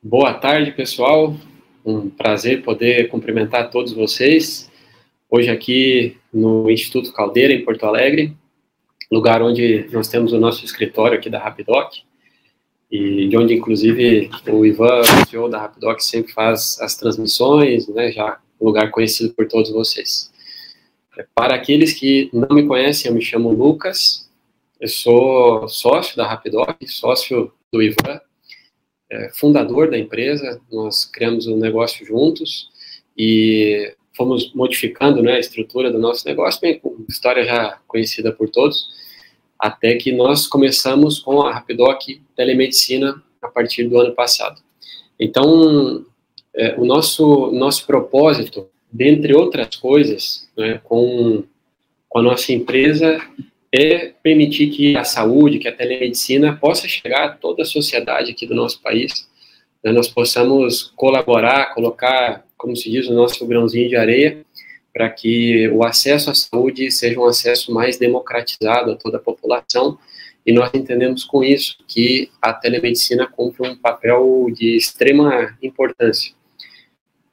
Boa tarde, pessoal. Um prazer poder cumprimentar todos vocês. Hoje aqui no Instituto Caldeira, em Porto Alegre, lugar onde nós temos o nosso escritório aqui da Rapidoc, e de onde, inclusive, o Ivan, o CEO da Rapidoc, sempre faz as transmissões, né, já um lugar conhecido por todos vocês. Para aqueles que não me conhecem, eu me chamo Lucas, eu sou sócio da Rapidoc, sócio do Ivan, é, fundador da empresa, nós criamos um negócio juntos e fomos modificando né, a estrutura do nosso negócio, bem, história já conhecida por todos, até que nós começamos com a Rapidoc Telemedicina a partir do ano passado. Então, é, o nosso, nosso propósito, dentre outras coisas, né, com, com a nossa empresa, é permitir que a saúde, que a telemedicina possa chegar a toda a sociedade aqui do nosso país, né, nós possamos colaborar, colocar, como se diz, o nosso grãozinho de areia, para que o acesso à saúde seja um acesso mais democratizado a toda a população, e nós entendemos com isso que a telemedicina cumpre um papel de extrema importância.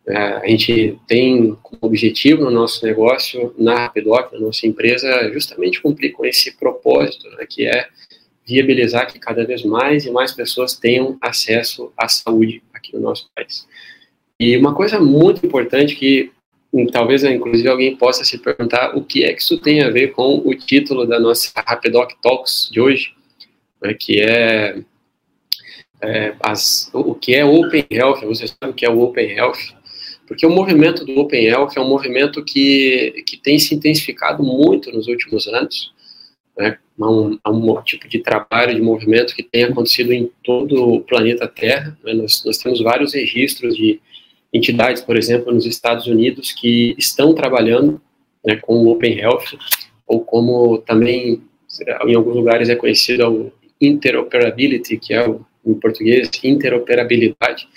É, a gente tem como objetivo no nosso negócio, na Rapidoc, na nossa empresa, justamente cumprir com esse propósito, né, que é viabilizar que cada vez mais e mais pessoas tenham acesso à saúde aqui no nosso país. E uma coisa muito importante que hum, talvez inclusive alguém possa se perguntar o que é que isso tem a ver com o título da nossa Rapidoc Talks de hoje, né, que é, é as, o que é Open Health, você sabe o que é o Open Health? Porque o movimento do Open Health é um movimento que, que tem se intensificado muito nos últimos anos. Né? É um, é um tipo de trabalho, de movimento que tem acontecido em todo o planeta Terra. Né? Nós, nós temos vários registros de entidades, por exemplo, nos Estados Unidos, que estão trabalhando né, com o Open Health, ou como também em alguns lugares é conhecido o interoperability, que é o, em português interoperabilidade, é,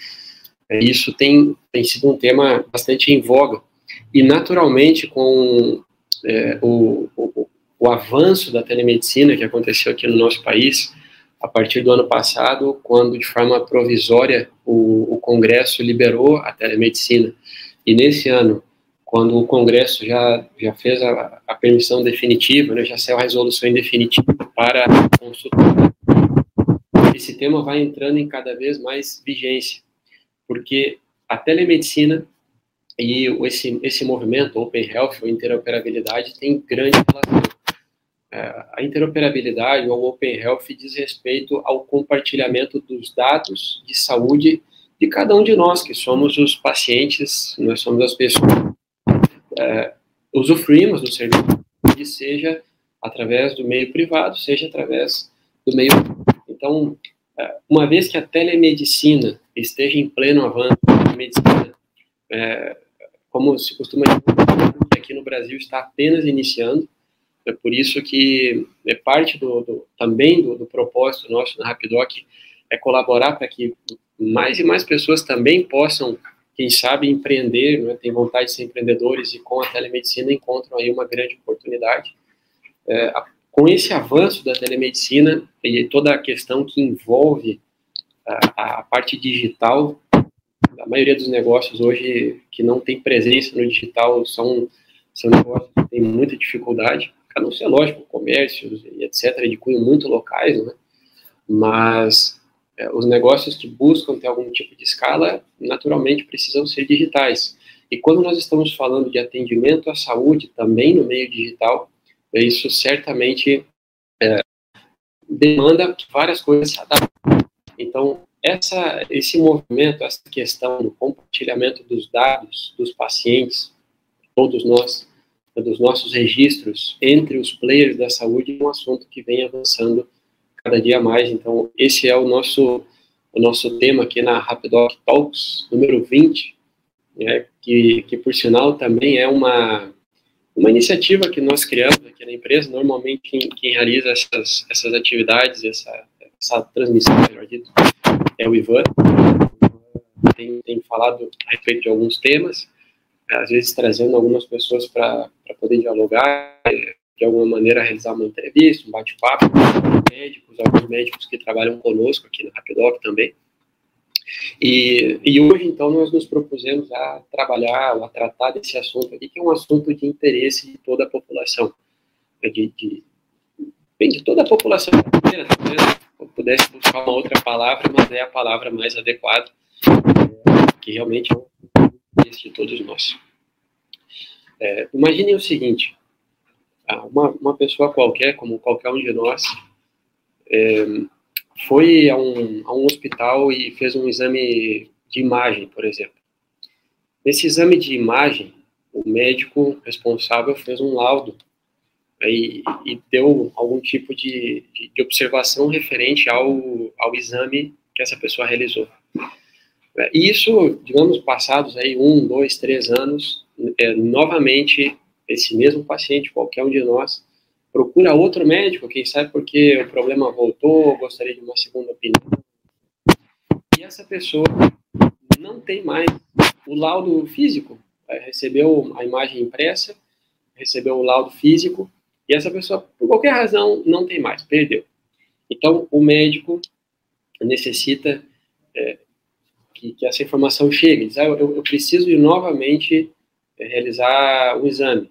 isso tem, tem sido um tema bastante em voga. E, naturalmente, com é, o, o, o, avanço da telemedicina que aconteceu aqui no nosso país, a partir do ano passado, quando, de forma provisória, o, o Congresso liberou a telemedicina. E, nesse ano, quando o Congresso já, já fez a, a permissão definitiva, né, já saiu a resolução definitiva para consulta, esse tema vai entrando em cada vez mais vigência porque a telemedicina e esse, esse movimento Open Health, ou interoperabilidade, tem grande relação. É, a interoperabilidade ou Open Health diz respeito ao compartilhamento dos dados de saúde de cada um de nós, que somos os pacientes, nós somos as pessoas, é, usufruímos do serviço, seja através do meio privado, seja através do meio. Então, uma vez que a telemedicina esteja em pleno avanço na medicina, é, como se costuma dizer, aqui no Brasil está apenas iniciando, é por isso que é parte do, do também do, do, propósito nosso na Rapidoc é colaborar para que mais e mais pessoas também possam, quem sabe, empreender, né, tem vontade de ser empreendedores e com a telemedicina encontram aí uma grande oportunidade. É, a, com esse avanço da telemedicina e toda a questão que envolve a, a parte digital, a maioria dos negócios hoje que não tem presença no digital são, são negócios que têm muita dificuldade, a não ser, lógico, comércios e etc., de cunho muito locais, né? mas é, os negócios que buscam ter algum tipo de escala, naturalmente precisam ser digitais. E quando nós estamos falando de atendimento à saúde também no meio digital, isso certamente é, demanda que várias coisas se adaptem. Então, essa, esse movimento, essa questão do compartilhamento dos dados dos pacientes, todos nós, dos nossos registros entre os players da saúde, é um assunto que vem avançando cada dia mais. Então, esse é o nosso, o nosso tema aqui na Rapidoc Talks, número 20, né, que, que, por sinal, também é uma, uma iniciativa que nós criamos aqui na empresa, normalmente quem, quem realiza essas, essas atividades, essa, essa transmissão, melhor dito, é o Ivan. Tem, tem falado a respeito de alguns temas, às vezes trazendo algumas pessoas para poder dialogar, de alguma maneira realizar uma entrevista, um bate-papo médicos, alguns médicos que trabalham conosco aqui na Rapidoc também. E, e hoje, então, nós nos propusemos a trabalhar, a tratar desse assunto aqui, que é um assunto de interesse de toda a população, né, de, de, bem, de toda a população brasileira, talvez eu pudesse buscar uma outra palavra, mas é a palavra mais adequada, que realmente é o interesse de todos nós. É, imaginem o seguinte, uma, uma pessoa qualquer, como qualquer um de nós, é, foi a um, a um hospital e fez um exame de imagem, por exemplo. Nesse exame de imagem, o médico responsável fez um laudo e, e deu algum tipo de, de, de, observação referente ao, ao exame que essa pessoa realizou. E isso, digamos, passados aí um, dois, três anos, é, novamente, esse mesmo paciente, qualquer um de nós, procura outro médico, quem sabe porque o problema voltou, gostaria de uma segunda opinião. E essa pessoa não tem mais o laudo físico, recebeu a imagem impressa, recebeu o laudo físico, e essa pessoa, por qualquer razão, não tem mais, perdeu. Então, o médico necessita é, que, que, essa informação chegue. Diz, ah, eu, eu preciso novamente é, realizar um exame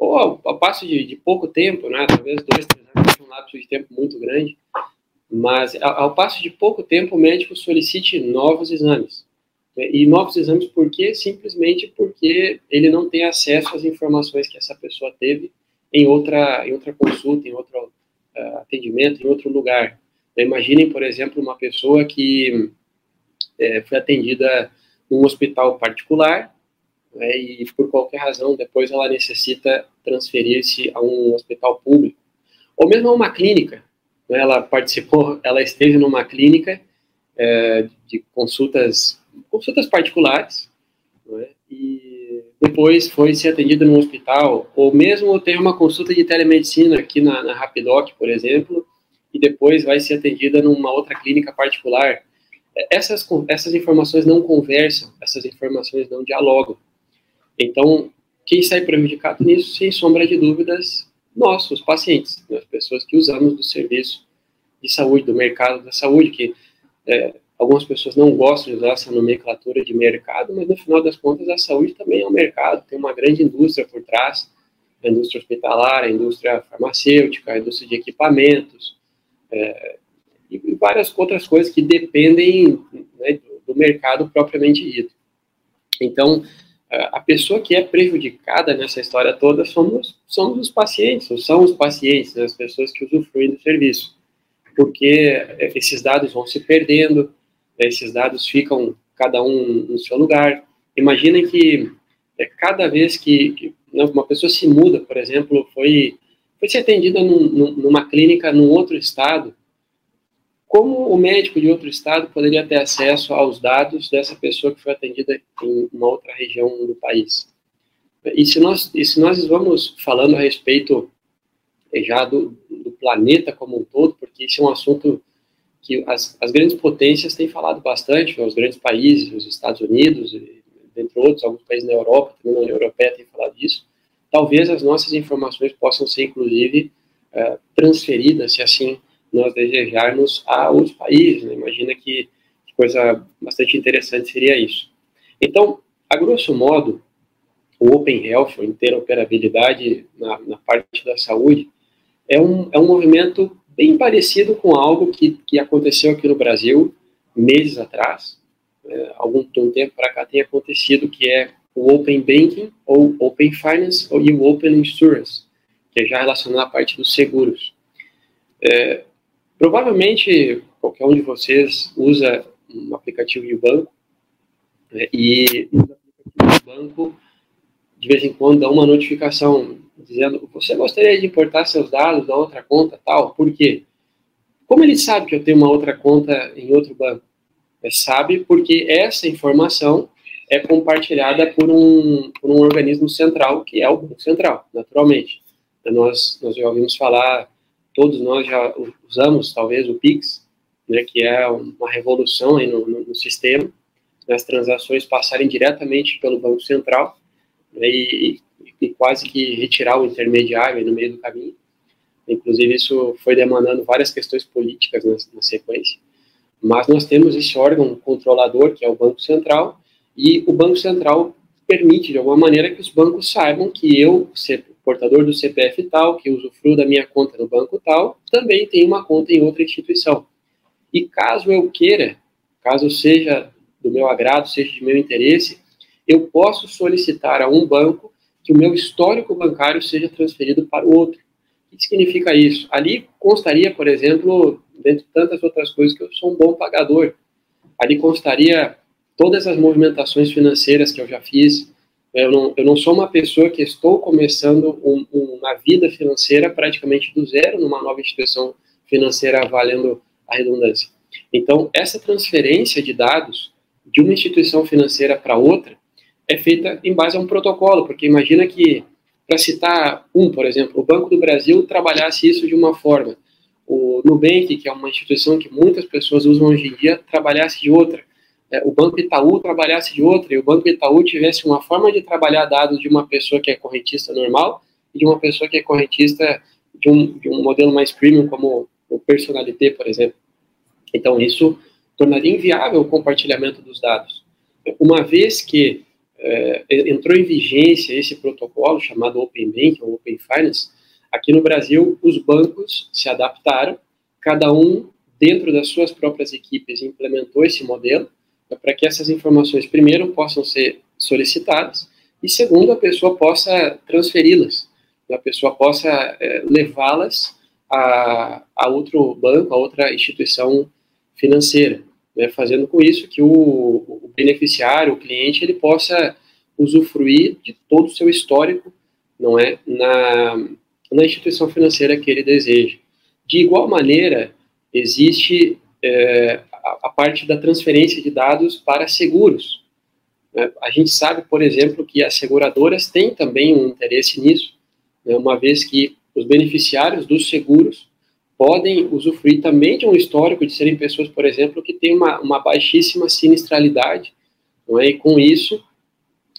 ou ao, passo de, de, pouco tempo, né, talvez dois, três anos, um lapso de tempo muito grande, mas ao, ao, passo de pouco tempo o médico solicite novos exames. Né, e novos exames por quê? Simplesmente porque ele não tem acesso às informações que essa pessoa teve em outra, em outra consulta, em outro uh, atendimento, em outro lugar. Então, imaginem, por exemplo, uma pessoa que é, foi atendida num hospital particular né, e por qualquer razão depois ela necessita transferir-se a um hospital público, ou mesmo a uma clínica. Né, ela participou, ela esteve numa clínica é, de consultas, consultas particulares, né, e depois foi ser atendida num hospital, ou mesmo teve uma consulta de telemedicina aqui na, na Rapidoc, por exemplo, e depois vai ser atendida numa outra clínica particular. Essas, essas informações não conversam, essas informações não dialogam. Então, quem sai prejudicado nisso, sem sombra de dúvidas, nós, os pacientes, né, as pessoas que usamos do serviço de saúde, do mercado da saúde, que é, algumas pessoas não gostam de usar essa nomenclatura de mercado, mas no final das contas a saúde também é um mercado, tem uma grande indústria por trás, a indústria hospitalar, a indústria farmacêutica, a indústria de equipamentos, é, e várias outras coisas que dependem né, do, do mercado propriamente dito. Então, a pessoa que é prejudicada nessa história toda somos, somos os pacientes, ou são os pacientes, né, as pessoas que usufruem do serviço. Porque é, esses dados vão se perdendo, né, esses dados ficam cada um no seu lugar. Imaginem que é, cada vez que, que né, uma pessoa se muda, por exemplo, foi, foi ser atendida num, numa clínica num outro estado, como o médico de outro estado poderia ter acesso aos dados dessa pessoa que foi atendida em uma outra região do país? E se nós, e se nós vamos falando a respeito eh, já do, do planeta como um todo, porque isso é um assunto que as, as grandes potências têm falado bastante, os grandes países, os Estados Unidos, dentre outros, alguns países na Europa, também na União Europeia têm falado disso, talvez as nossas informações possam ser, inclusive, uh, transferidas, se assim nós desejarmos a outros países. Né? Imagina que, que coisa bastante interessante seria isso. Então, a grosso modo, o Open Health, a interoperabilidade na, na parte da saúde, é um, é um movimento bem parecido com algo que, que aconteceu aqui no Brasil meses atrás, é, algum um tempo para cá tem acontecido, que é o Open Banking, ou Open Finance, ou, e o Open Insurance, que é já relacionado à parte dos seguros. É, Provavelmente qualquer um de vocês usa um aplicativo de banco né, e o aplicativo de banco de vez em quando dá uma notificação dizendo você gostaria de importar seus dados da outra conta tal, por quê? Como ele sabe que eu tenho uma outra conta em outro banco? Sabe porque essa informação é compartilhada por um, por um organismo central, que é o Banco Central, naturalmente. Nós, nós já ouvimos falar todos nós já usamos, talvez, o Pix, né, que é uma revolução no, no, no sistema, as transações passarem diretamente pelo Banco Central né, e, e, quase que retirar o intermediário no meio do caminho. Inclusive, isso foi demandando várias questões políticas na, na sequência. Mas nós temos esse órgão controlador, que é o Banco Central, e o Banco Central permite, de alguma maneira, que os bancos saibam que eu, portador do CPF tal, que usufruo da minha conta no banco tal, também tenho uma conta em outra instituição. E caso eu queira, caso seja do meu agrado, seja de meu interesse, eu posso solicitar a um banco que o meu histórico bancário seja transferido para o outro. O que significa isso? Ali constaria, por exemplo, dentre tantas outras coisas, que eu sou um bom pagador. Ali constaria todas as movimentações financeiras que eu já fiz. Eu não, eu não sou uma pessoa que estou começando um, uma vida financeira praticamente do zero numa nova instituição financeira valendo a redundância. Então, essa transferência de dados de uma instituição financeira para outra é feita em base a um protocolo, porque imagina que, para citar um, por exemplo, o Banco do Brasil trabalhasse isso de uma forma, o Nubank, que é uma instituição que muitas pessoas usam hoje em dia, trabalhasse de outra, é, o Banco Itaú trabalhasse de outra, e o Banco Itaú tivesse uma forma de trabalhar dados de uma pessoa que é correntista normal e de uma pessoa que é correntista de um, de um modelo mais premium, como o Personalité, por exemplo. Então, isso tornaria inviável o compartilhamento dos dados. Uma vez que é, entrou em vigência esse protocolo chamado Open Bank ou Open Finance, aqui no Brasil os bancos se adaptaram, cada um dentro das suas próprias equipes implementou esse modelo para que essas informações primeiro possam ser solicitadas e segundo a pessoa possa transferi-las, a pessoa possa é, levá-las a, a outro banco, a outra instituição financeira né, fazendo com isso que o, o, beneficiário, o cliente, ele possa usufruir de todo o seu histórico, não é, na, na instituição financeira que ele deseja. De igual maneira, existe é, a, parte da transferência de dados para seguros. Né? A gente sabe, por exemplo, que as seguradoras têm também um interesse nisso, né, uma vez que os beneficiários dos seguros podem usufruir também de um histórico de serem pessoas, por exemplo, que têm uma, uma baixíssima sinistralidade, não é? e com isso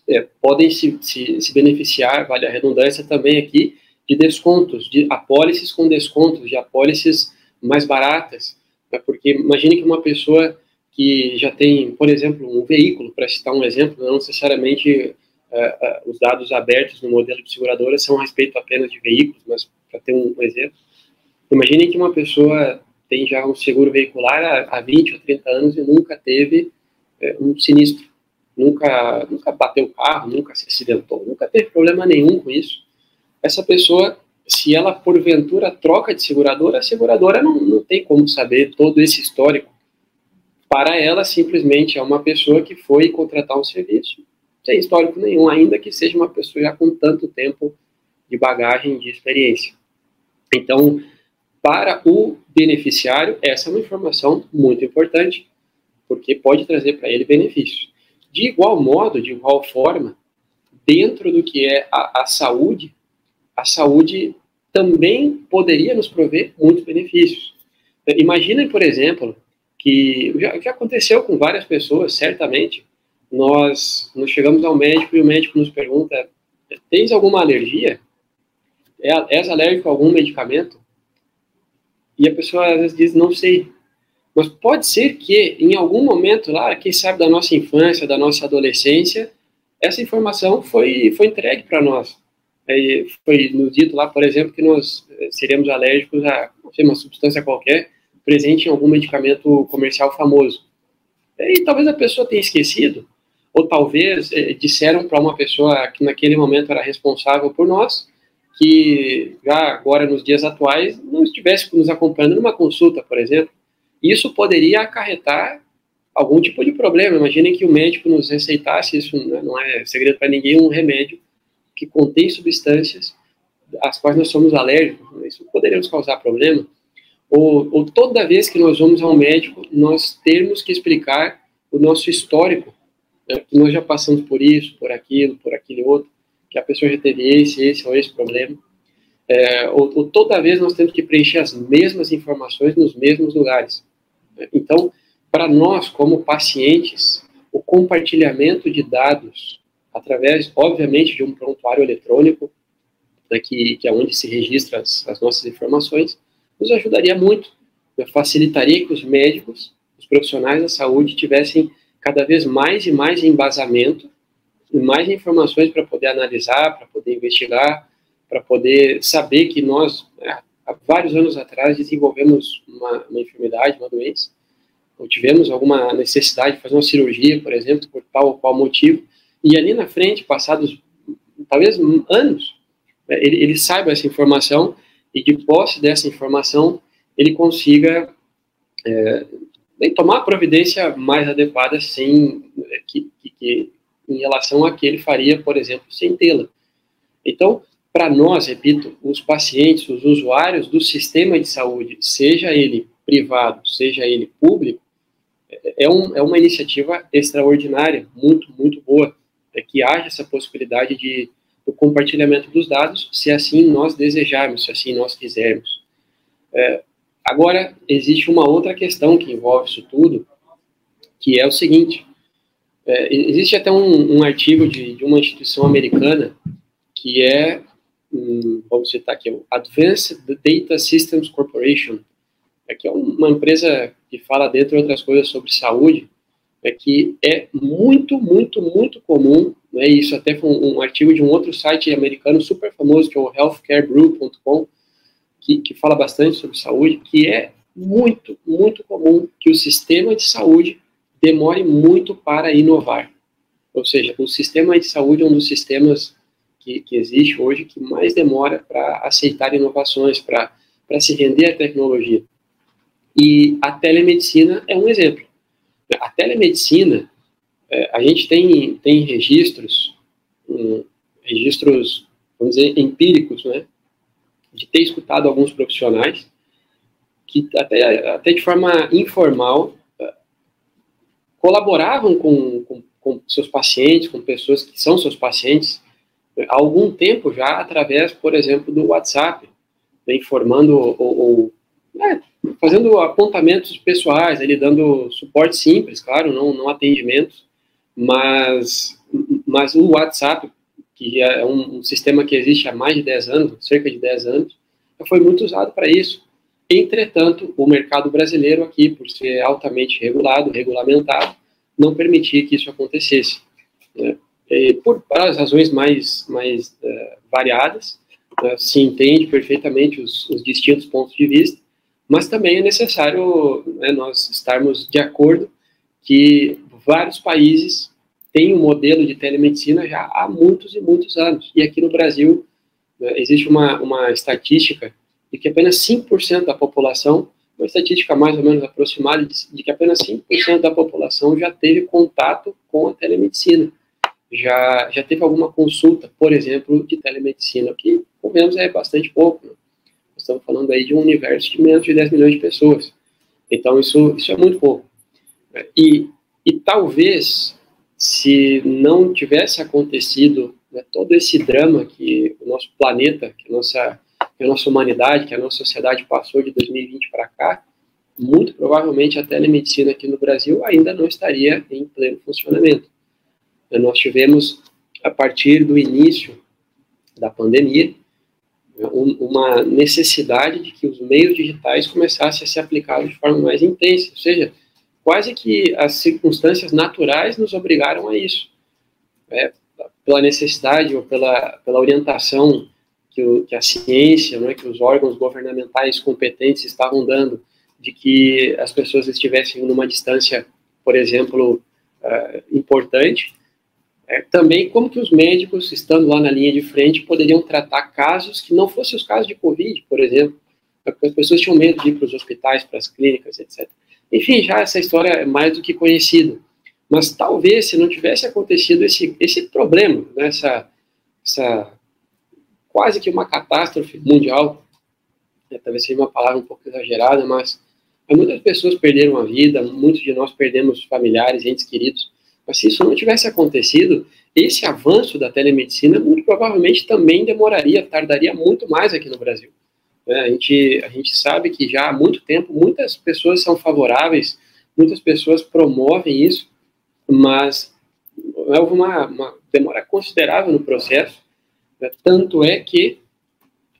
é, podem se, se, se, beneficiar, vale a redundância também aqui, de descontos, de apólices com descontos, de apólices mais baratas, né? porque imagine que uma pessoa que já tem, por exemplo, um veículo, para citar um exemplo, não necessariamente uh, uh, os dados abertos no modelo de seguradora são a respeito apenas de veículos, mas para ter um, um exemplo, Imagine que uma pessoa tem já um seguro veicular há, 20 ou 30 anos e nunca teve é, um sinistro, nunca, nunca bateu o carro, nunca se acidentou, nunca teve problema nenhum com isso. Essa pessoa, se ela porventura troca de seguradora, a seguradora não, não tem como saber todo esse histórico. Para ela, simplesmente é uma pessoa que foi contratar um serviço sem histórico nenhum, ainda que seja uma pessoa já com tanto tempo de bagagem, de experiência. Então, para o beneficiário, essa é uma informação muito importante, porque pode trazer para ele benefícios. De igual modo, de igual forma, dentro do que é a, a saúde, a saúde também poderia nos prover muitos benefícios. Imaginem, por exemplo, que já, já, aconteceu com várias pessoas, certamente, nós, nós chegamos ao médico e o médico nos pergunta, tens alguma alergia? É, és alérgico a algum medicamento? E a pessoa às vezes diz, não sei. Mas pode ser que em algum momento lá, quem sabe da nossa infância, da nossa adolescência, essa informação foi, foi entregue para nós. Foi nos dito lá, por exemplo, que nós eh, seríamos alérgicos a uma substância qualquer presente em algum medicamento comercial famoso. E talvez a pessoa tenha esquecido, ou talvez eh, disseram para uma pessoa que naquele momento era responsável por nós, que já agora nos dias atuais não estivesse nos acompanhando numa consulta, por exemplo. Isso poderia acarretar algum tipo de problema. Imaginem que o médico nos receitasse, isso né, não é segredo para ninguém, um remédio que contém substâncias às quais nós somos alérgicos. Isso poderia nos causar problema. Ou, ou toda vez que nós vamos ao médico, nós termos que explicar o nosso histórico, né, que nós já passamos por isso, por aquilo, por aquele outro que a pessoa já teve esse, esse ou esse problema. É, ou, ou, toda vez nós temos que preencher as mesmas informações nos mesmos lugares. Então, para nós, como pacientes, o compartilhamento de dados através, obviamente, de um prontuário eletrônico, né, que, que é onde se registra as, as nossas informações, nos ajudaria muito, né, facilitaria que os médicos, os profissionais da saúde tivessem cada vez mais e mais embasamento e mais informações para poder analisar, para poder investigar, para poder saber que nós, né, há vários anos atrás, desenvolvemos uma, uma enfermidade, uma doença, ou tivemos alguma necessidade de fazer uma cirurgia, por exemplo, por tal ou qual motivo, e ali na frente, passados talvez anos, né, ele, ele saiba essa informação e de posse dessa informação ele consiga é, tomar a providência mais adequada sem que, que, que, em relação a que ele faria, por exemplo, sem tê-la. Então, para nós, repito, os pacientes, os usuários do sistema de saúde, seja ele privado, seja ele público, é, um, é uma iniciativa extraordinária, muito, muito boa, é que haja essa possibilidade de do compartilhamento dos dados, se assim nós desejarmos, se assim nós quisermos. É, agora, existe uma outra questão que envolve isso tudo, que é o seguinte, é, existe até um, um artigo de, de, uma instituição americana que é, um, vamos citar aqui, o Advanced Data Systems Corporation, é, que é uma empresa que fala, dentre outras coisas, sobre saúde, é que é muito, muito, muito comum, né, isso até foi um, um, artigo de um outro site americano super famoso, que é o healthcarebrew.com, que, que fala bastante sobre saúde, que é muito, muito comum que o sistema de saúde demore muito para inovar. Ou seja, o sistema de saúde é um dos sistemas que, que existe hoje que mais demora para aceitar inovações, para se render à tecnologia. E a telemedicina é um exemplo. A telemedicina, é, a gente tem, tem registros, registros, vamos dizer, empíricos, né, de ter escutado alguns profissionais que até, até de forma informal é, colaboravam com, com, com, seus pacientes, com pessoas que são seus pacientes, há algum tempo já, através, por exemplo, do WhatsApp, né, informando ou, ou é, fazendo apontamentos pessoais, ele dando suporte simples, claro, não, não atendimentos, mas, mas o WhatsApp, que é um, um, sistema que existe há mais de 10 anos, cerca de 10 anos, foi muito usado para isso. Entretanto, o mercado brasileiro aqui, por ser altamente regulado, regulamentado, não permitia que isso acontecesse. Né? por as razões mais, mais uh, variadas, uh, se entende perfeitamente os, os distintos pontos de vista, mas também é necessário né, nós estarmos de acordo que vários países têm um modelo de telemedicina já há muitos e muitos anos. E aqui no Brasil né, existe uma, uma estatística de que apenas 5% da população, uma estatística mais ou menos aproximada, de que apenas 5% da população já teve contato com a telemedicina. Já, já teve alguma consulta, por exemplo, de telemedicina, que, menos é bastante pouco. Né? estamos falando aí de um universo de menos de 10 milhões de pessoas. Então, isso, isso é muito pouco. E, e talvez, se não tivesse acontecido né, todo esse drama que o nosso planeta, que a nossa, que a nossa humanidade, que a nossa sociedade passou de 2020 para cá, muito provavelmente a telemedicina aqui no Brasil ainda não estaria em pleno funcionamento. Nós tivemos, a partir do início da pandemia, uma necessidade de que os meios digitais começassem a ser aplicados de forma mais intensa, ou seja, quase que as circunstâncias naturais nos obrigaram a isso, é, pela necessidade ou pela, pela orientação que, o, que a ciência, né, que os órgãos governamentais competentes estavam dando, de que as pessoas estivessem numa distância, por exemplo, uh, importante, é, também como que os médicos, estando lá na linha de frente, poderiam tratar casos que não fossem os casos de Covid, por exemplo, porque as pessoas tinham medo de ir para os hospitais, para as clínicas, etc. Enfim, já essa história é mais do que conhecida. Mas talvez, se não tivesse acontecido esse, esse problema, né, essa, essa quase que uma catástrofe mundial, né, talvez seja uma palavra um pouco exagerada, mas muitas pessoas perderam a vida, muitos de nós perdemos familiares, entes queridos, se isso não tivesse acontecido, esse avanço da telemedicina muito provavelmente também demoraria, tardaria muito mais aqui no Brasil. É, a, gente, a gente sabe que já há muito tempo muitas pessoas são favoráveis, muitas pessoas promovem isso, mas houve uma, uma demora considerável no processo. Né? Tanto é que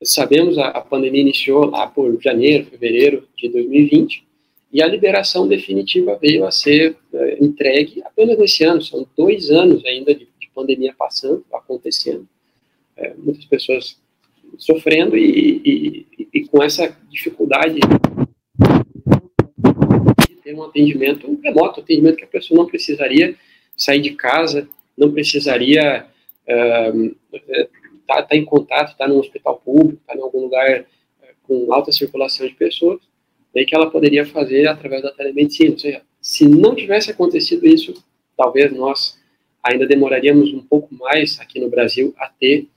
sabemos a, a pandemia iniciou lá por janeiro, fevereiro de 2020 e a liberação definitiva veio a ser é, entregue apenas nesse ano. São dois anos ainda de, de pandemia passando, acontecendo. É, muitas pessoas sofrendo e, e, e, com essa dificuldade de ter um atendimento um remoto, atendimento que a pessoa não precisaria sair de casa, não precisaria estar uh, tá, tá em contato, estar tá num hospital público, estar tá em algum lugar uh, com alta circulação de pessoas, daí que ela poderia fazer através da telemedicina. Ou seja, se não tivesse acontecido isso, talvez nós ainda demoraríamos um pouco mais aqui no Brasil a ter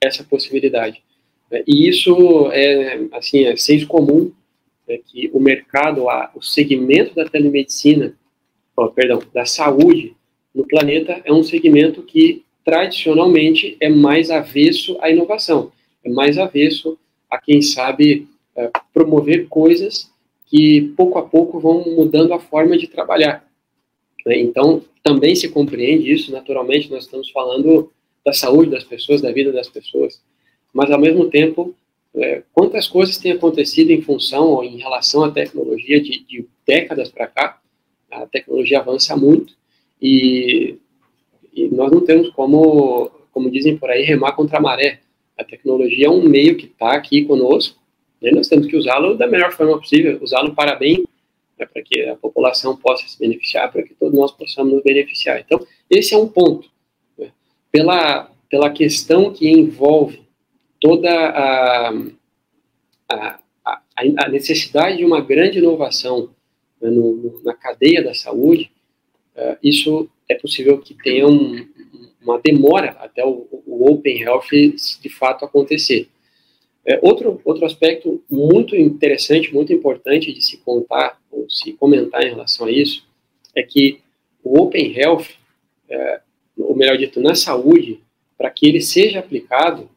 essa possibilidade. E isso é, assim, é senso comum, é que o mercado, o segmento da telemedicina, oh, perdão, da saúde no planeta é um segmento que tradicionalmente é mais avesso à inovação, é mais avesso a quem sabe é, promover coisas que pouco a pouco vão mudando a forma de trabalhar. Né? Então, também se compreende isso, naturalmente, nós estamos falando da saúde das pessoas, da vida das pessoas, mas ao mesmo tempo, é, quantas coisas têm acontecido em função ou em relação à tecnologia de, de décadas para cá, a tecnologia avança muito e, e, nós não temos como, como dizem por aí, remar contra a maré. A tecnologia é um meio que está aqui conosco e nós temos que usá-lo da melhor forma possível, usá-lo para bem, né, para que a população possa se beneficiar, para que todos nós possamos nos beneficiar. Então, esse é um ponto. Né? Pela, pela questão que envolve toda a, a, a, necessidade de uma grande inovação né, no, na cadeia da saúde, uh, isso é possível que tenha um, uma demora até o, o, Open Health de fato acontecer. É, outro, outro aspecto muito interessante, muito importante de se contar ou se comentar em relação a isso, é que o Open Health, é, ou melhor dito, na saúde, para que ele seja aplicado,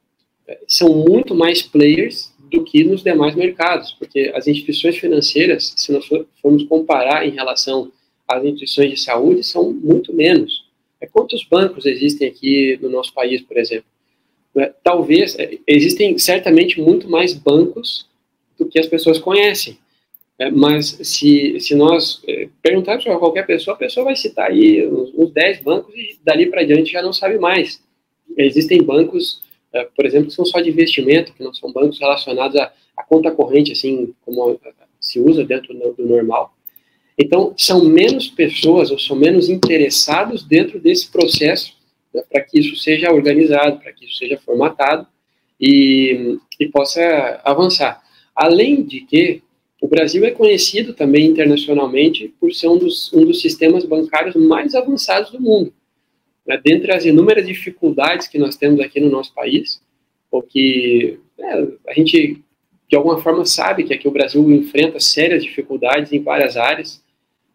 são muito mais players do que nos demais mercados, porque as instituições financeiras, se nós formos comparar em relação às instituições de saúde, são muito menos. É, quantos bancos existem aqui no nosso país, por exemplo? É, talvez, é, existem certamente muito mais bancos do que as pessoas conhecem. mas se, se nós perguntarmos para qualquer pessoa, a pessoa vai citar aí uns, uns 10 bancos e dali para diante já não sabe mais. Existem bancos é, por exemplo, que são só de investimento, que não são bancos relacionados à, à conta corrente, assim como se usa dentro do, do normal. Então, são menos pessoas ou são menos interessados dentro desse processo né, para que isso seja organizado, para que isso seja formatado e, e possa avançar. Além de que o Brasil é conhecido também internacionalmente por ser um dos, um dos sistemas bancários mais avançados do mundo né, dentre as inúmeras dificuldades que nós temos aqui no nosso país, porque né, a gente, de alguma forma, sabe que aqui o Brasil enfrenta sérias dificuldades em várias áreas,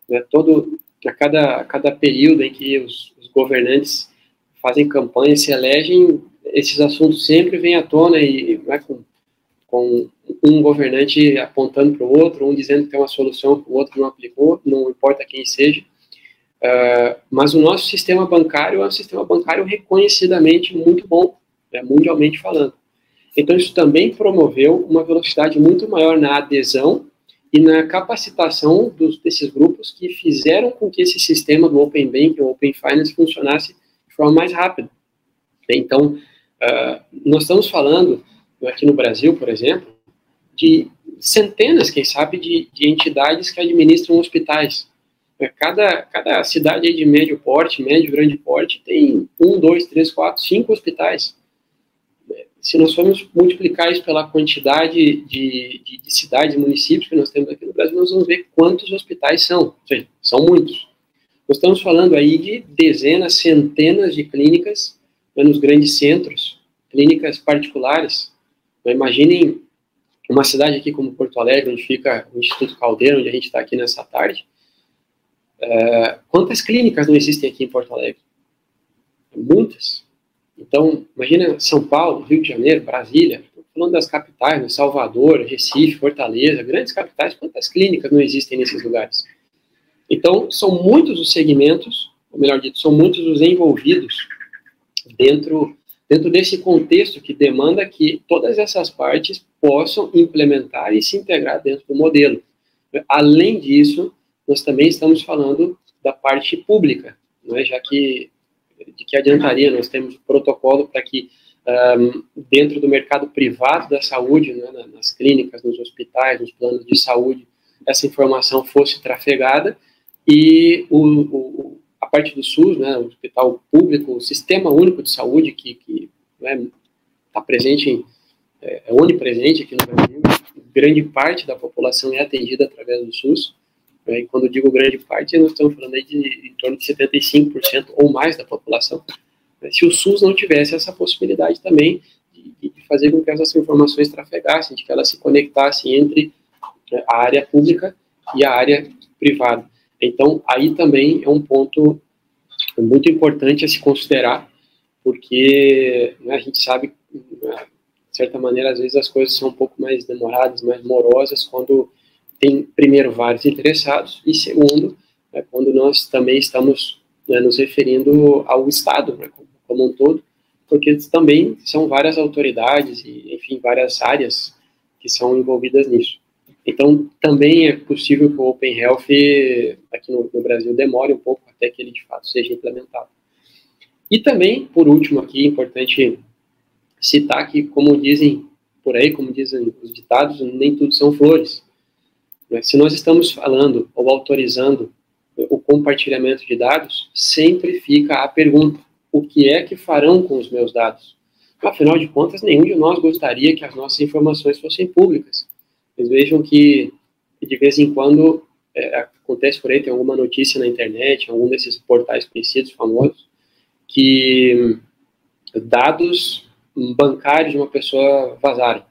né, todo, a, cada, a cada período em que os, os governantes fazem campanha, se elegem, esses assuntos sempre vêm à tona e né, com, com um governante apontando para o outro, um dizendo que tem uma solução que o outro não aplicou, não importa quem seja, Uh, mas o nosso sistema bancário é um sistema bancário reconhecidamente muito bom, né, mundialmente falando. Então, isso também promoveu uma velocidade muito maior na adesão e na capacitação dos, desses grupos que fizeram com que esse sistema do Open Banking, o Open Finance, funcionasse forma mais rápida. Então, uh, nós estamos falando, aqui no Brasil, por exemplo, de centenas, quem sabe, de, de entidades que administram hospitais. Cada, cada cidade de médio porte, médio, grande porte, tem um, dois, três, quatro, cinco hospitais. Se nós formos multiplicar isso pela quantidade de, de, de cidades e municípios que nós temos aqui no Brasil, nós vamos ver quantos hospitais são. Seja, são muitos. Nós estamos falando aí de dezenas, centenas de clínicas né, nos grandes centros, clínicas particulares. Então, imaginem uma cidade aqui como Porto Alegre, onde fica o Instituto Caldeira, onde a gente está aqui nessa tarde, é, quantas clínicas não existem aqui em Porto Alegre? Muitas. Então, imagina São Paulo, Rio de Janeiro, Brasília, falando das capitais, né, Salvador, Recife, Fortaleza, grandes capitais, quantas clínicas não existem nesses lugares? Então, são muitos os segmentos, ou melhor dito, são muitos os envolvidos dentro, dentro desse contexto que demanda que todas essas partes possam implementar e se integrar dentro do modelo. Além disso, nós também estamos falando da parte pública, é? já que de que adiantaria nós temos um protocolo para que um, dentro do mercado privado da saúde, né, nas clínicas, nos hospitais, nos planos de saúde, essa informação fosse trafegada e o, o, a parte do SUS, né, o hospital público, o sistema único de saúde que está né, tá presente, é, é onipresente aqui no Brasil, grande parte da população é atendida através do SUS, né, e quando digo grande parte, nós estamos falando aí de em torno de 75% ou mais da população, se o SUS não tivesse essa possibilidade também de, de, fazer com que essas informações trafegassem, de que elas se conectassem entre né, a área pública e a área privada. Então, aí também é um ponto muito importante a se considerar, porque né, a gente sabe, né, de certa maneira, às vezes as coisas são um pouco mais demoradas, mais morosas, quando tem, primeiro, vários interessados, e segundo, né, quando nós também estamos né, nos referindo ao Estado, né, como um todo, porque também são várias autoridades e, enfim, várias áreas que são envolvidas nisso. Então, também é possível que o Open Health aqui no, no, Brasil demore um pouco até que ele de fato seja implementado. E também, por último, aqui, importante citar que, como dizem por aí, como dizem os ditados, nem tudo são flores. Se nós estamos falando ou autorizando o compartilhamento de dados, sempre fica a pergunta: o que é que farão com os meus dados? Afinal de contas, nenhum de nós gostaria que as nossas informações fossem públicas. Vocês vejam que, de vez em quando, é, acontece por aí, tem alguma notícia na internet, algum desses portais conhecidos, famosos, que dados bancários de uma pessoa vazaram.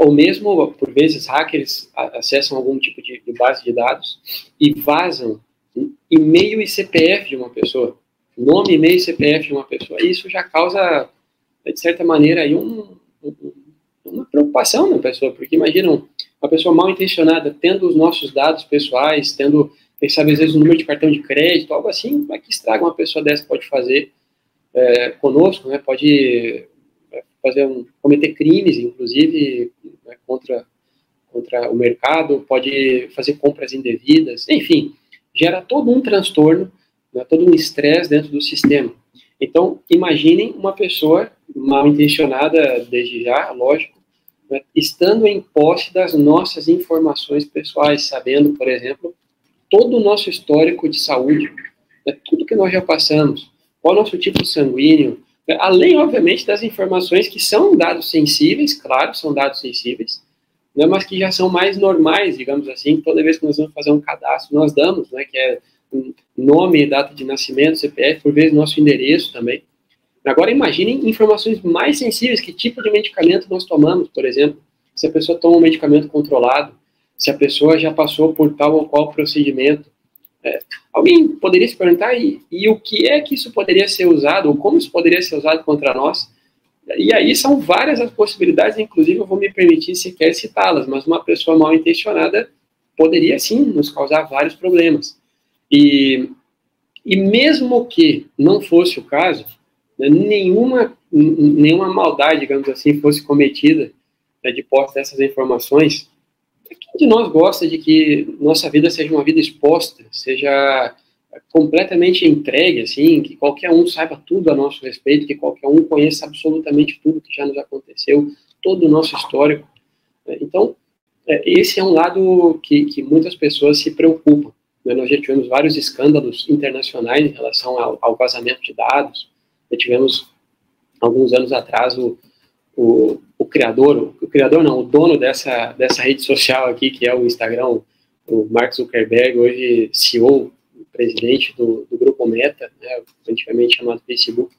Ou mesmo, por vezes, hackers acessam algum tipo de, de base de dados e vazam e-mail e CPF de uma pessoa nome, e-mail e CPF de uma pessoa. Isso já causa, de certa maneira, aí um, um, uma preocupação na pessoa, porque imaginam uma pessoa mal intencionada tendo os nossos dados pessoais, tendo, quem sabe, às vezes, o número de cartão de crédito, algo assim, é que estraga uma pessoa dessa pode fazer é, conosco, né? Pode é, fazer um, cometer crimes, inclusive, né, contra, contra o mercado, pode fazer compras indevidas, enfim, gera todo um transtorno né, todo um estresse dentro do sistema. Então, imaginem uma pessoa mal intencionada, desde já, lógico, né, estando em posse das nossas informações pessoais, sabendo, por exemplo, todo o nosso histórico de saúde, né, tudo que nós já passamos, qual é o nosso tipo sanguíneo, né, além, obviamente, das informações que são dados sensíveis, claro, são dados sensíveis, né, mas que já são mais normais, digamos assim, toda vez que nós vamos fazer um cadastro, nós damos, né, que é nome, data de nascimento, CPF, por vezes nosso endereço também. Agora imaginem informações mais sensíveis, que tipo de medicamento nós tomamos, por exemplo, se a pessoa toma um medicamento controlado, se a pessoa já passou por tal ou qual procedimento. É, alguém poderia se perguntar, e, e o que é que isso poderia ser usado, ou como isso poderia ser usado contra nós? E aí são várias as possibilidades, inclusive eu vou me permitir sequer citá-las, mas uma pessoa mal intencionada poderia sim nos causar vários problemas. E, e mesmo que não fosse o caso, nenhuma, nenhuma maldade, digamos assim, fosse cometida né, de posse dessas informações, quem de nós gosta de que nossa vida seja uma vida exposta, seja completamente entregue, assim, que qualquer um saiba tudo a nosso respeito, que qualquer um conheça absolutamente tudo que já nos aconteceu, todo o nosso histórico. Né. Então, é, esse é um lado que, que muitas pessoas se preocupam. Né, nós já tivemos vários escândalos internacionais em relação ao, ao vazamento de dados. Já tivemos, alguns anos atrás, o, o, o, criador, o criador não, o dono dessa, dessa rede social aqui, que é o Instagram, o Mark Zuckerberg, hoje CEO, presidente do, do grupo Meta, né, antigamente chamado Facebook,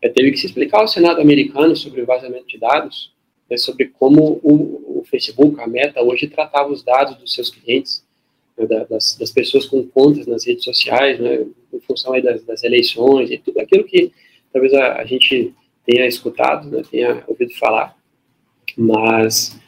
é, teve que se explicar ao Senado americano sobre o vazamento de dados, né, sobre como o, o Facebook, a Meta, hoje tratava os dados dos seus clientes, né, das, das, pessoas com contas nas redes sociais, né, em função das, das, eleições e tudo aquilo que talvez a, a gente tenha escutado, né, tenha ouvido falar, mas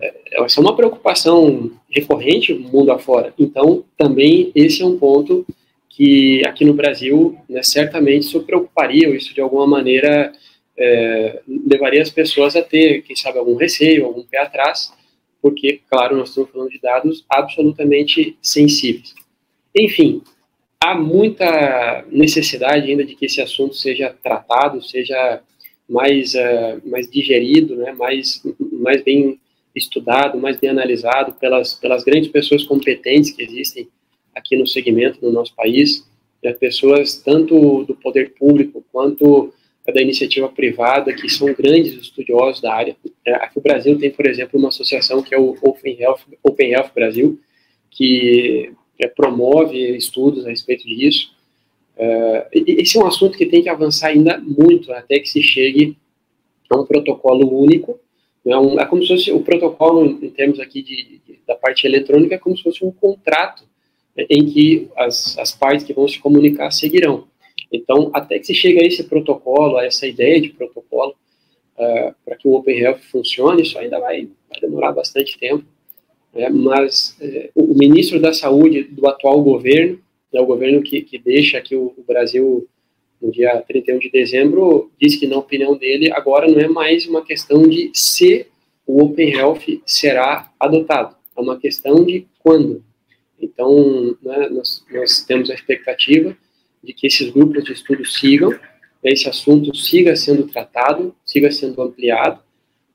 é, essa é uma preocupação recorrente mundo afora. Então, também esse é um ponto que aqui no Brasil, né, certamente isso preocuparia, ou isso de alguma maneira é, levaria as pessoas a ter, quem sabe, algum receio, algum pé atrás, porque, claro, nós estamos falando de dados absolutamente sensíveis. Enfim, há muita necessidade ainda de que esse assunto seja tratado, seja mais, uh, mais digerido, né, mais, mais bem estudado, mais bem analisado pelas, pelas grandes pessoas competentes que existem aqui no segmento do nosso país, né, pessoas tanto do poder público quanto da iniciativa privada, que são grandes estudiosos da área. É, aqui no Brasil tem, por exemplo, uma associação que é o Open Health, Open Health Brasil, que promove estudos a respeito disso. Uh, esse é um assunto que tem que avançar ainda muito até que se chegue a um protocolo único. Né, é como se fosse o protocolo, em termos aqui de, de, da parte eletrônica, é como se fosse um contrato né, em que as, as partes que vão se comunicar seguirão. Então, até que se chegue a esse protocolo, a essa ideia de protocolo, uh, para que o Open Health funcione, isso ainda vai, vai demorar bastante tempo. Né, mas uh, o ministro da Saúde do atual governo, né, o governo que, que deixa aqui o, o, Brasil no dia 31 de dezembro, diz que, na opinião dele, agora não é mais uma questão de se o Open Health será adotado, é uma questão de quando. Então, né, nós, nós, temos a expectativa de que esses grupos de estudo sigam, né, esse assunto siga sendo tratado, siga sendo ampliado,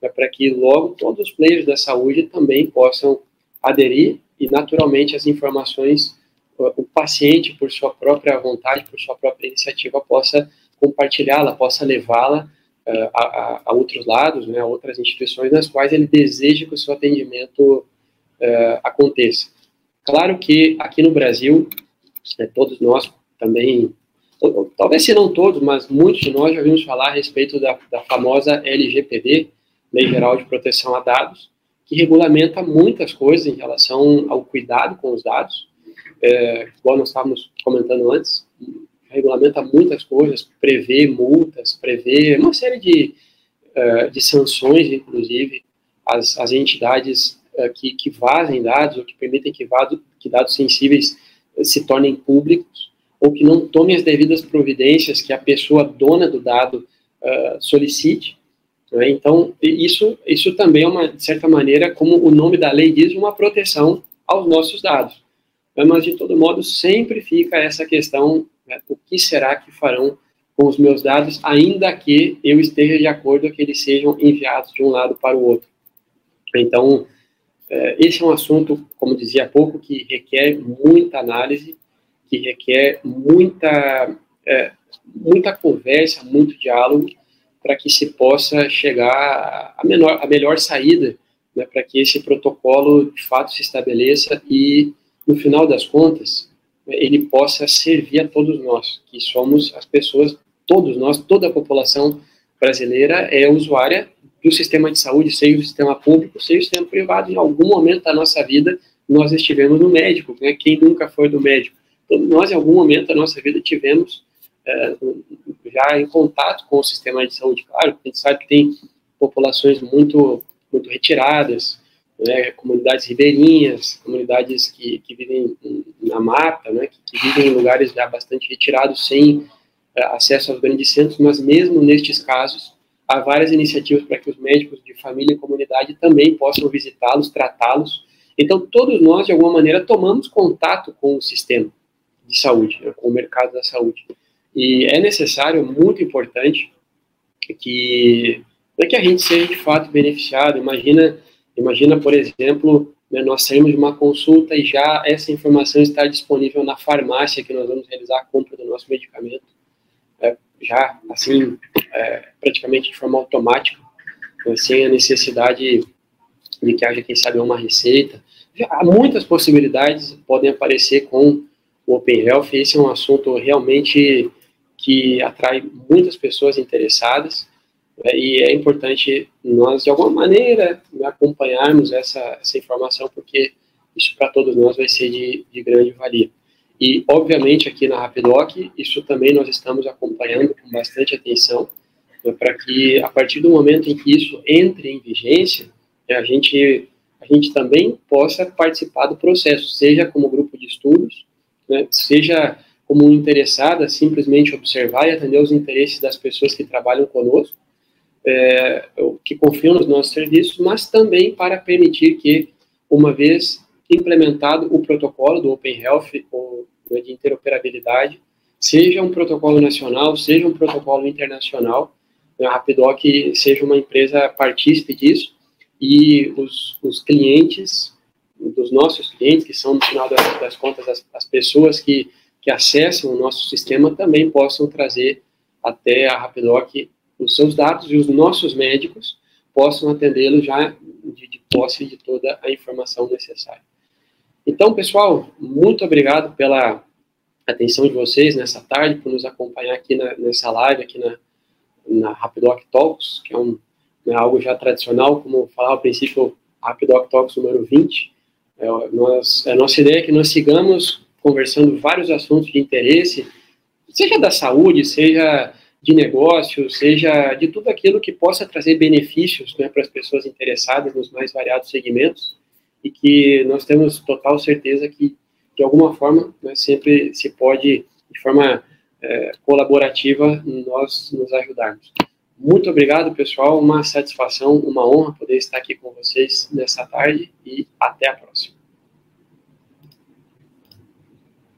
né, para que logo todos os players da saúde também possam aderir e, naturalmente, as informações o paciente, por sua própria vontade, por sua própria iniciativa, possa compartilhá-la, possa levá-la uh, a, a, outros lados, né, a outras instituições nas quais ele deseja que o seu atendimento uh, aconteça. Claro que aqui no Brasil, né, todos nós também, talvez se não todos, mas muitos de nós já ouvimos falar a respeito da, da famosa LGPD, Lei Geral de Proteção a Dados, que regulamenta muitas coisas em relação ao cuidado com os dados, é, igual nós estávamos comentando antes, regulamenta muitas coisas, prevê multas, prevê uma série de, uh, de sanções, inclusive, às, às entidades uh, que, que vazem dados ou que permitem que, vado, que dados sensíveis se tornem públicos ou que não tomem as devidas providências que a pessoa dona do dado solicite. Né? Então, isso, isso também é, uma, de certa maneira, como o nome da lei diz, uma proteção aos nossos dados. Mas, de todo modo, sempre fica essa questão: né, o que será que farão com os meus dados, ainda que eu esteja de acordo que eles sejam enviados de um lado para o outro? Então, é, esse é um assunto, como dizia há pouco, que requer muita análise, que requer muita, é, muita conversa, muito diálogo, para que se possa chegar à menor, a melhor saída, né, para que esse protocolo de fato se estabeleça e no final das contas, ele possa servir a todos nós, que somos as pessoas, todos nós, toda a população brasileira é usuária do sistema de saúde, seja o sistema público, seja o sistema privado. Em algum momento da nossa vida, nós estivemos no médico, né? quem nunca foi do médico? Todos nós, em algum momento da nossa vida, tivemos é, já em contato com o sistema de saúde. Claro, a gente sabe que tem populações muito, muito retiradas, né, comunidades ribeirinhas, comunidades que, que vivem na mata, né, que, que, vivem em lugares já bastante retirados, sem uh, acesso aos grandes centros, mas mesmo nestes casos, há várias iniciativas para que os médicos de família e comunidade também possam visitá-los, tratá-los. Então, todos nós, de alguma maneira, tomamos contato com o sistema de saúde, né, com o mercado da saúde. E é necessário, muito importante, que, é que a gente seja de fato beneficiado. Imagina Imagina, por exemplo, né, nós saímos de uma consulta e já essa informação está disponível na farmácia que nós vamos realizar a compra do nosso medicamento, é, já assim, é, praticamente de forma automática, né, sem a necessidade de que haja, quem sabe, uma receita. Já, há muitas possibilidades podem aparecer com o Open Health, esse é um assunto realmente que atrai muitas pessoas interessadas, é, e é importante nós, de alguma maneira, acompanharmos essa, essa informação, porque isso para todos nós vai ser de, de grande valia. E, obviamente, aqui na Rapidoc, isso também nós estamos acompanhando com bastante atenção, né, para que, a partir do momento em que isso entre em vigência, né, a gente, a gente também possa participar do processo, seja como grupo de estudos, né, seja como interessada, simplesmente observar e atender os interesses das pessoas que trabalham conosco, é, que confiam nos nossos serviços, mas também para permitir que, uma vez implementado o protocolo do Open Health ou de interoperabilidade, seja um protocolo nacional, seja um protocolo internacional, a Rapidoc seja uma empresa partícipe disso e os, os clientes, dos nossos clientes, que são, no final das, das contas, as, as pessoas que, que acessam o nosso sistema, também possam trazer até a Rapidoc os seus dados e os nossos médicos possam atendê-lo já de, de posse de toda a informação necessária. Então, pessoal, muito obrigado pela atenção de vocês nessa tarde, por nos acompanhar aqui na, nessa live, aqui na, na Rapidoc Talks, que é, um, é algo já tradicional, como falava ao princípio, Rapidoc Talks número 20. É, nós, a nossa ideia é que nós sigamos conversando vários assuntos de interesse, seja da saúde, seja de negócio, seja de tudo aquilo que possa trazer benefícios né, para as pessoas interessadas nos mais variados segmentos e que nós temos total certeza que, de alguma forma, né, sempre se pode, de forma é, colaborativa, nós nos ajudarmos. Muito obrigado, pessoal. Uma satisfação, uma honra poder estar aqui com vocês nessa tarde e até a próxima.